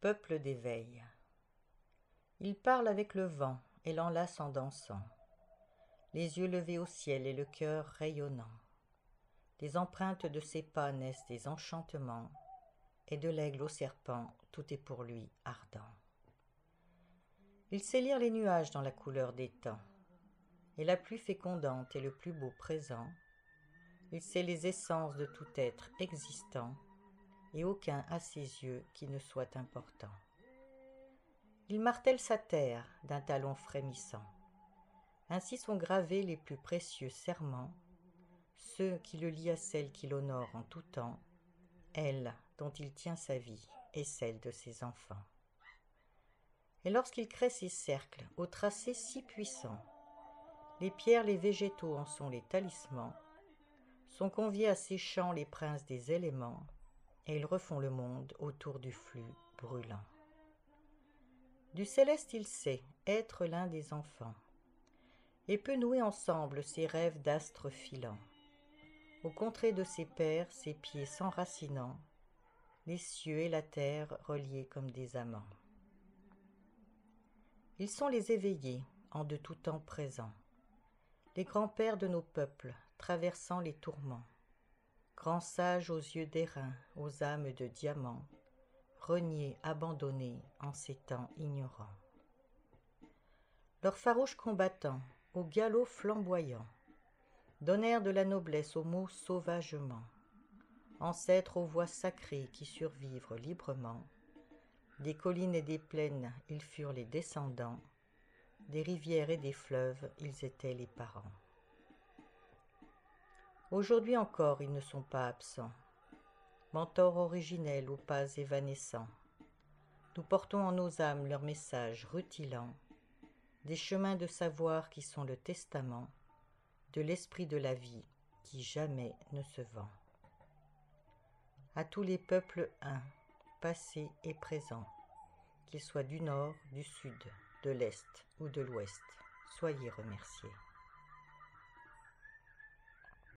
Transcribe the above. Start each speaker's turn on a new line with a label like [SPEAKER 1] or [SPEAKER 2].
[SPEAKER 1] Peuple d'éveil. Il parle avec le vent et l'enlace en dansant, les yeux levés au ciel et le cœur rayonnant. Des empreintes de ses pas naissent des enchantements, et de l'aigle au serpent, tout est pour lui ardent. Il sait lire les nuages dans la couleur des temps, et la pluie fécondante est le plus beau présent. Il sait les essences de tout être existant, et aucun à ses yeux qui ne soit important. Il martèle sa terre d'un talon frémissant. Ainsi sont gravés les plus précieux serments, ceux qui le lient à celle qui l'honore en tout temps, elle dont il tient sa vie et celle de ses enfants. Et lorsqu'il crée ses cercles au tracé si puissant, les pierres, les végétaux en sont les talismans, sont conviés à ses champs les princes des éléments, et ils refont le monde autour du flux brûlant. Du céleste il sait être l'un des enfants, et peut nouer ensemble ses rêves d'astres filants. Aux contrées de ses pères, ses pieds s'enracinant, les cieux et la terre reliés comme des amants. Ils sont les éveillés, en de tout temps présents, les grands-pères de nos peuples, traversant les tourments, grands sages aux yeux d'airain, aux âmes de diamant, reniés, abandonnés en ces temps ignorants. Leurs farouches combattants, au galop flamboyant, donnèrent de la noblesse aux mots sauvagement, ancêtres aux voix sacrées qui survivent librement. Des collines et des plaines, ils furent les descendants, des rivières et des fleuves, ils étaient les parents. Aujourd'hui encore ils ne sont pas absents, mentors originels aux pas évanescents. Nous portons en nos âmes leur message rutilant, des chemins de savoir qui sont le testament de l'esprit de la vie qui jamais ne se vend. À tous les peuples un, passé et présent, qu'ils soient du nord, du sud, de l'est ou de l'ouest, soyez remerciés.